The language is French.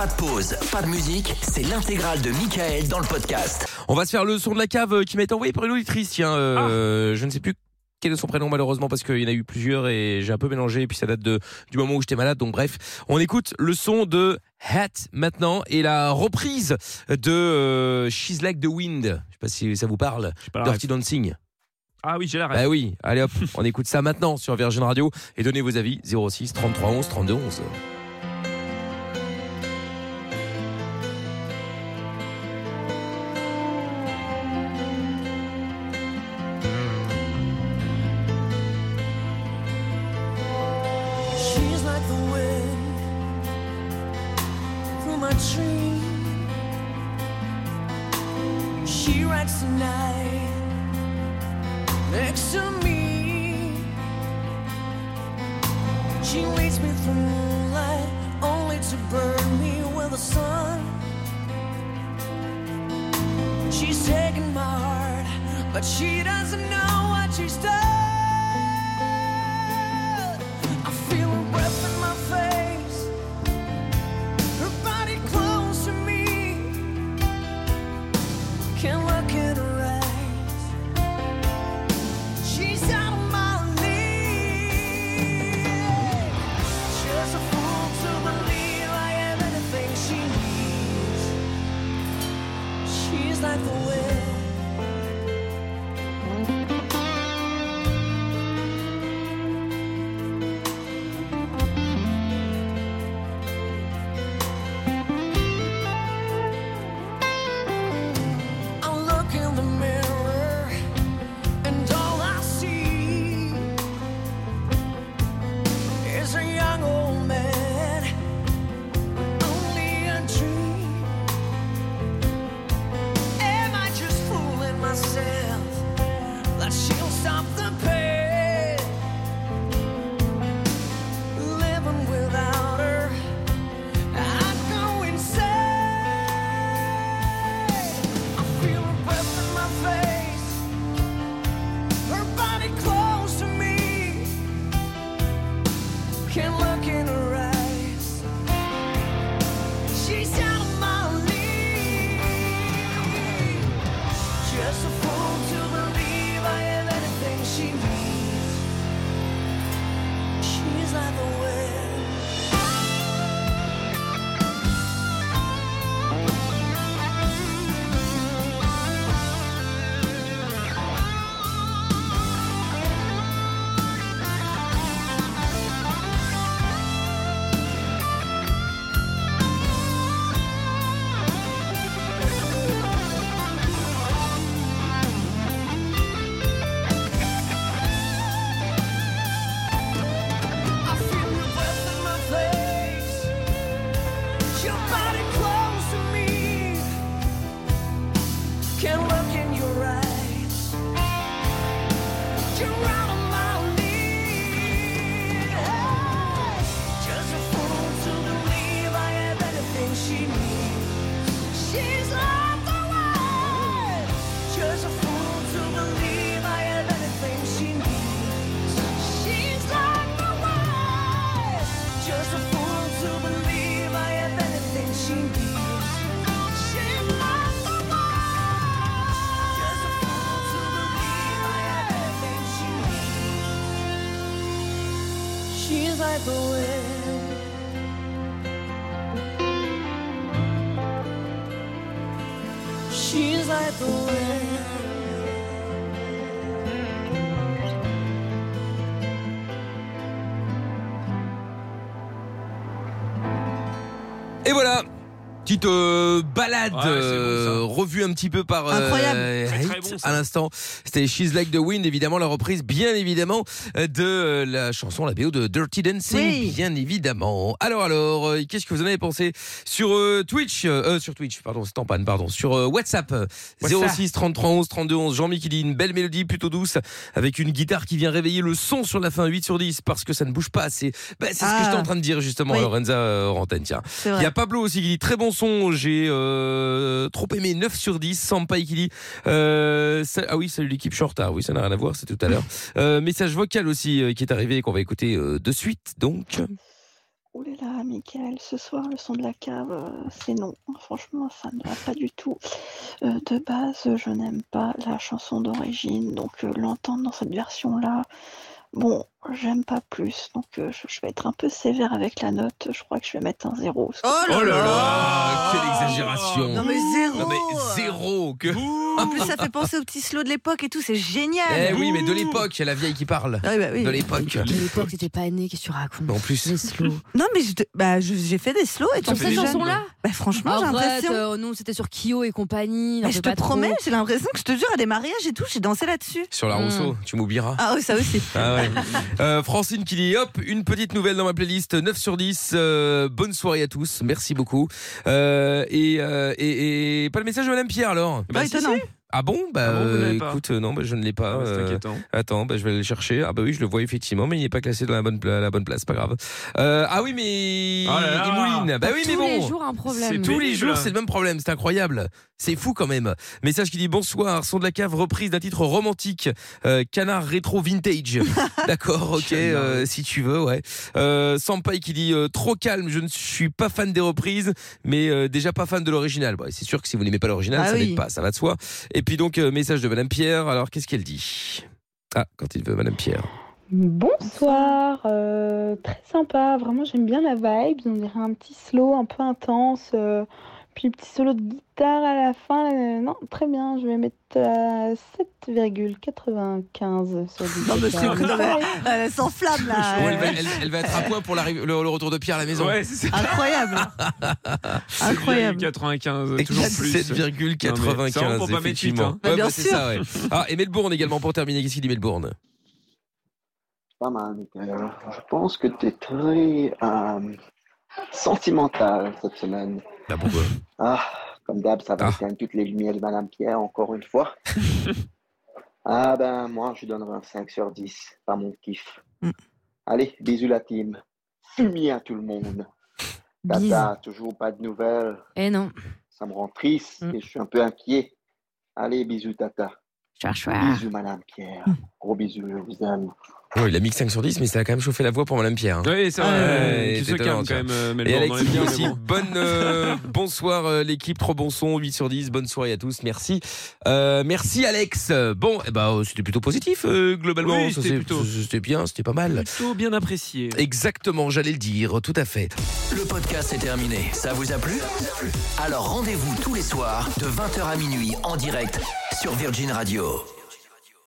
Pas de pause, pas de musique, c'est l'intégrale de Michael dans le podcast. On va se faire le son de la cave euh, qui m'a été envoyé par une auditrice. Tiens, euh, je ne sais plus quel est son prénom malheureusement parce qu'il y en a eu plusieurs et j'ai un peu mélangé et puis ça date de du moment où j'étais malade donc bref on écoute le son de Hat maintenant et la reprise de euh, She's Like the Wind je sais pas si ça vous parle Dirty Dancing Ah oui, j'ai la rêve. bah oui allez hop on écoute ça maintenant sur Virgin Radio et donnez vos avis 06 33 11 32 11 tree. She writes the night next to me. She leads me through moonlight only to burn me with the sun. She's taken my heart, but she doesn't like the wind. She's like the wind. She's like the wind. Et voilà Petite euh, balade Ouais, bon, euh, revue un petit peu par euh, Incroyable. Très, très Hate bon, ça. à l'instant. C'était She's Like the Wind, évidemment la reprise, bien évidemment, euh, de euh, la chanson, la BO de Dirty Dancing, Oui. bien évidemment. Alors alors, euh, qu'est-ce que vous en avez pensé sur euh, Twitch, euh, euh, sur Twitch, pardon, c'est en panne, pardon, sur euh, WhatsApp, euh, WhatsApp. 06 33 11 32 11. Jean-Mi qui dit une belle mélodie plutôt douce avec une guitare qui vient réveiller le son sur la fin 8 sur 10 parce que ça ne bouge pas assez. Bah, c'est ce que Ah. j'étais en train de dire justement, Oui. Lorenza euh, Rantaine, tiens. Il y a Pablo aussi qui dit très bon j'ai euh, trop aimé 9 sur 10. Sampaï qui dit euh, ça- ah oui, salut l'équipe, je suis en retard. Oui, ça n'a rien à voir, c'est tout à l'heure. Euh, message vocal aussi euh, qui est arrivé et qu'on va écouter euh, de suite donc. Oh là là, Michael, ce soir, le son de la cave, euh, c'est non. Franchement, ça ne va pas du tout. Euh, de base, je n'aime pas la chanson d'origine, donc euh, l'entendre dans cette version-là, bon, j'aime pas plus. Donc euh, je, je vais être un peu sévère avec la note. Je crois que je vais mettre un zéro. Oh là là, quelle exagération. Non mais zéro Non, mais zéro que. En plus, ça fait penser au petit slow de l'époque et tout, c'est génial Eh oui, mais de l'époque, la vieille qui parle. Ah oui, bah oui. De l'époque. À l'époque, t'étais pas né, qu'est-ce que tu racontes? En plus. Les slow. Non mais je te- bah, je- j'ai fait des slows et Sur tout. cette chanson-là Bah franchement, j'ai Arrête, l'impression... euh, nous c'était sur Kyo et compagnie. Bah, n'en je fais te pas trop. promets, j'ai l'impression que je te jure, à des mariages et tout, j'ai dansé là-dessus. Sur la Mm. Rousseau, tu m'oublieras. Ah oui, ça aussi. Ah ouais. Euh, Francine qui dit hop une petite nouvelle dans ma playlist 9 sur 10 euh, bonne soirée à tous merci beaucoup euh, et, euh, et, et pas le message de Madame Pierre alors Bah, étonnant. Ah bon? Bah Ah bon, euh, écoute euh, non bah, je ne l'ai pas Ah, bah, c'est euh, inquiétant. attends bah, je vais aller le chercher ah bah oui je le vois effectivement mais il n'est pas classé dans la bonne pla- la bonne place pas grave euh, ah oui mais Oh là là. il mouline bah oui mais Tous bon les jours un problème. C'est tous les jours, c'est le même problème, c'est incroyable. C'est fou quand même. Message qui dit bonsoir, son de la cave reprise d'un titre romantique, euh, canard rétro vintage. D'accord, ok, euh, si tu veux, ouais. Euh, Sampai qui dit euh, trop calme, je ne suis pas fan des reprises, mais euh, déjà pas fan de l'original. Bon, c'est sûr que si vous n'aimez pas l'original, Ah ça oui. n'aide pas, ça va de soi. Et puis donc euh, message de Madame Pierre. Alors qu'est-ce qu'elle dit? Ah, quand il veut, Madame Pierre. Bonsoir, euh, très sympa, vraiment j'aime bien la vibe, on dirait un petit slow un peu intense, euh, puis petit solo de guitare à la fin, euh, non, très bien, je vais mettre à 7,95 sur 10. Non, mais c'est non, mais, Elle s'enflamme là. Elle, va, elle- elle va être à point pour le, le retour de Pierre à la maison. Ouais, c'est ça. Incroyable. Incroyable. 95, Et toujours plus. 7,95 Non, mais c'est vraiment pour pas mettre effectivement. huit, hein. Bah, Ouais, bien bah, c'est sûr. ça, ouais. Ah, et Melbourne également pour terminer. Qu'est-ce qu'il dit Melbourne? Pas mal, Michael. Je pense que tu es très euh, sentimental cette semaine. Pourquoi Ah, comme d'hab, ça va Ah. éteindre toutes les lumières de Madame Pierre encore une fois. ah ben, moi, je donnerai un 5 sur 10. Pas mon kiff. Mm. Allez, bisous la team. Fumier à tout le monde. Tata, toujours pas de nouvelles. Eh non. Ça me rend triste Mm. et je suis un peu inquiet. Allez, bisous, Tata. Chouard, chouard. Bisous, Madame Pierre. Gros bisous, je vous aime. Oh, Il a mis que 5 sur 10, mais ça a quand même chauffé la voix pour Madame Pierre. hein. Oui, c'est vrai. Ouais, tu c'est se quand même, euh, Et qui aussi bonne, euh, bonsoir euh, l'équipe, trop bon son, 8 sur 10, bonne soirée à tous, merci. Euh, merci Alex. Bon, eh ben, c'était plutôt positif euh, globalement, Oui, c'était c'est- plutôt- c'était bien, c'était pas mal. Plutôt bien apprécié. Exactement, j'allais le dire, tout à fait. Le podcast est terminé. Ça vous a plu? Alors rendez-vous tous les soirs de 20h à minuit en direct sur Virgin Radio.